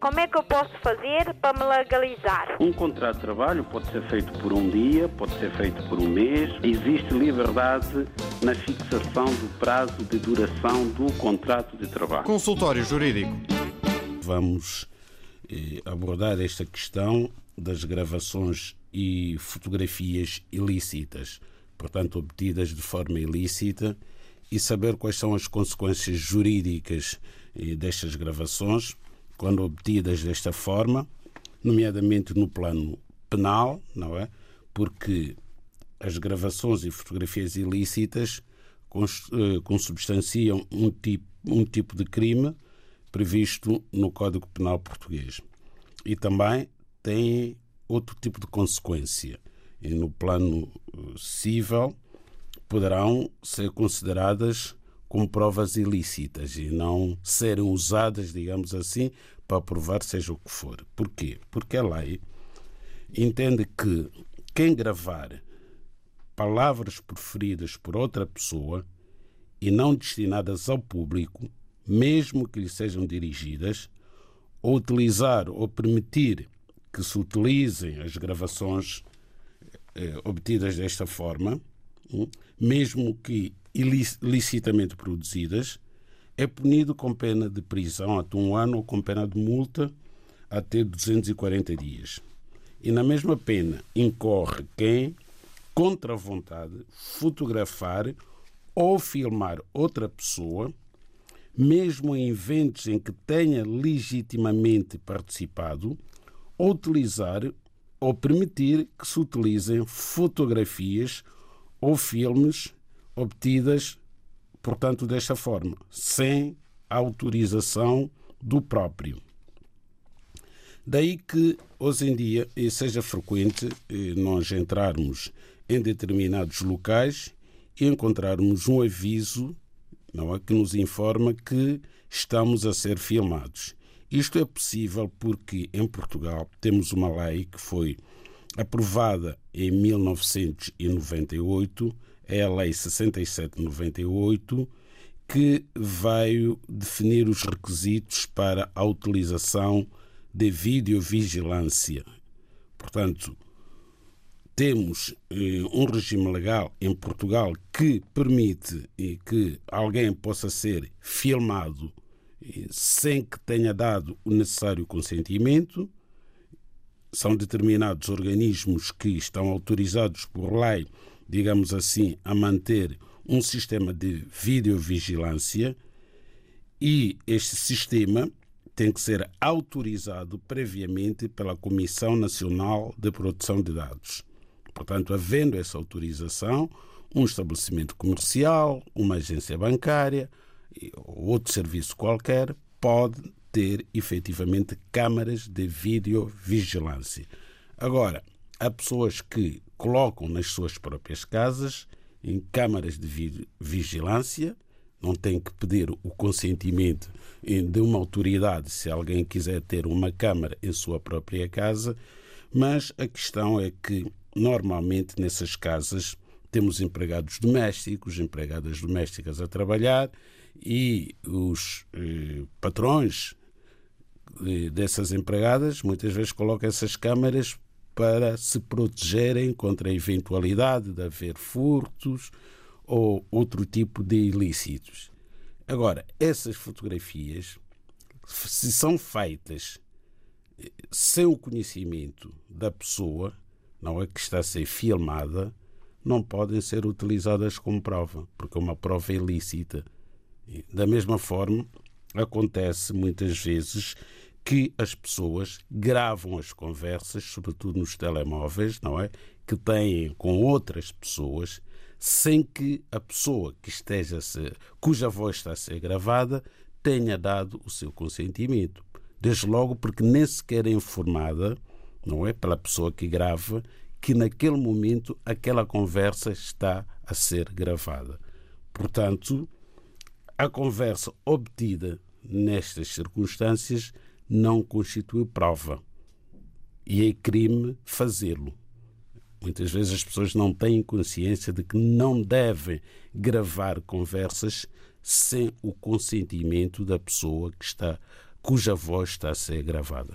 Como é que eu posso fazer para me legalizar? Um contrato de trabalho pode ser feito por um dia, pode ser feito por um mês. Existe liberdade na fixação do prazo de duração do contrato de trabalho. Consultório Jurídico. Vamos eh, abordar esta questão das gravações e fotografias ilícitas, portanto, obtidas de forma ilícita, e saber quais são as consequências jurídicas eh, destas gravações quando obtidas desta forma, nomeadamente no plano penal, não é? Porque as gravações e fotografias ilícitas eh, consubstanciam um tipo, um tipo de crime previsto no Código Penal Português. E também tem outro tipo de consequência. E no plano eh, civil poderão ser consideradas como provas ilícitas e não serem usadas, digamos assim, para provar seja o que for. Porquê? Porque a lei entende que quem gravar palavras proferidas por outra pessoa e não destinadas ao público, mesmo que lhe sejam dirigidas, ou utilizar ou permitir que se utilizem as gravações eh, obtidas desta forma, hum, mesmo que ilicitamente produzidas, é punido com pena de prisão até um ano ou com pena de multa até 240 dias. E na mesma pena incorre quem, contra a vontade, fotografar ou filmar outra pessoa, mesmo em eventos em que tenha legitimamente participado, ou utilizar ou permitir que se utilizem fotografias ou filmes obtidas, portanto, desta forma, sem autorização do próprio. Daí que, hoje em dia, seja frequente eh, nós entrarmos em determinados locais e encontrarmos um aviso não é, que nos informa que estamos a ser filmados. Isto é possível porque em Portugal temos uma lei que foi aprovada em 1998 é a Lei 6798, que veio definir os requisitos para a utilização de videovigilância. Portanto, temos eh, um regime legal em Portugal que permite que alguém possa ser filmado eh, sem que tenha dado o necessário consentimento. São determinados organismos que estão autorizados por lei digamos assim, a manter um sistema de videovigilância e este sistema tem que ser autorizado previamente pela Comissão Nacional de Proteção de Dados. Portanto, havendo essa autorização, um estabelecimento comercial, uma agência bancária ou outro serviço qualquer pode ter efetivamente câmaras de videovigilância. Agora, há pessoas que colocam nas suas próprias casas, em câmaras de vigilância, não têm que pedir o consentimento de uma autoridade se alguém quiser ter uma câmara em sua própria casa, mas a questão é que normalmente nessas casas temos empregados domésticos, empregadas domésticas a trabalhar e os eh, patrões eh, dessas empregadas muitas vezes colocam essas câmaras para se protegerem contra a eventualidade de haver furtos ou outro tipo de ilícitos. Agora, essas fotografias, se são feitas eh, sem o conhecimento da pessoa, não é que está a ser filmada, não podem ser utilizadas como prova, porque é uma prova ilícita. Da mesma forma, acontece muitas vezes que as pessoas gravam as conversas, sobretudo nos telemóveis, não é? Que têm com outras pessoas, sem que a pessoa que esteja ser, cuja voz está a ser gravada tenha dado o seu consentimento. Desde logo porque nem sequer é informada, não é? Pela pessoa que grava, que naquele momento aquela conversa está a ser gravada. Portanto, a conversa obtida nestas circunstâncias não constitui prova. E é crime fazê-lo. Muitas vezes as pessoas não têm consciência de que não devem gravar conversas sem o consentimento da pessoa que está cuja voz está a ser gravada.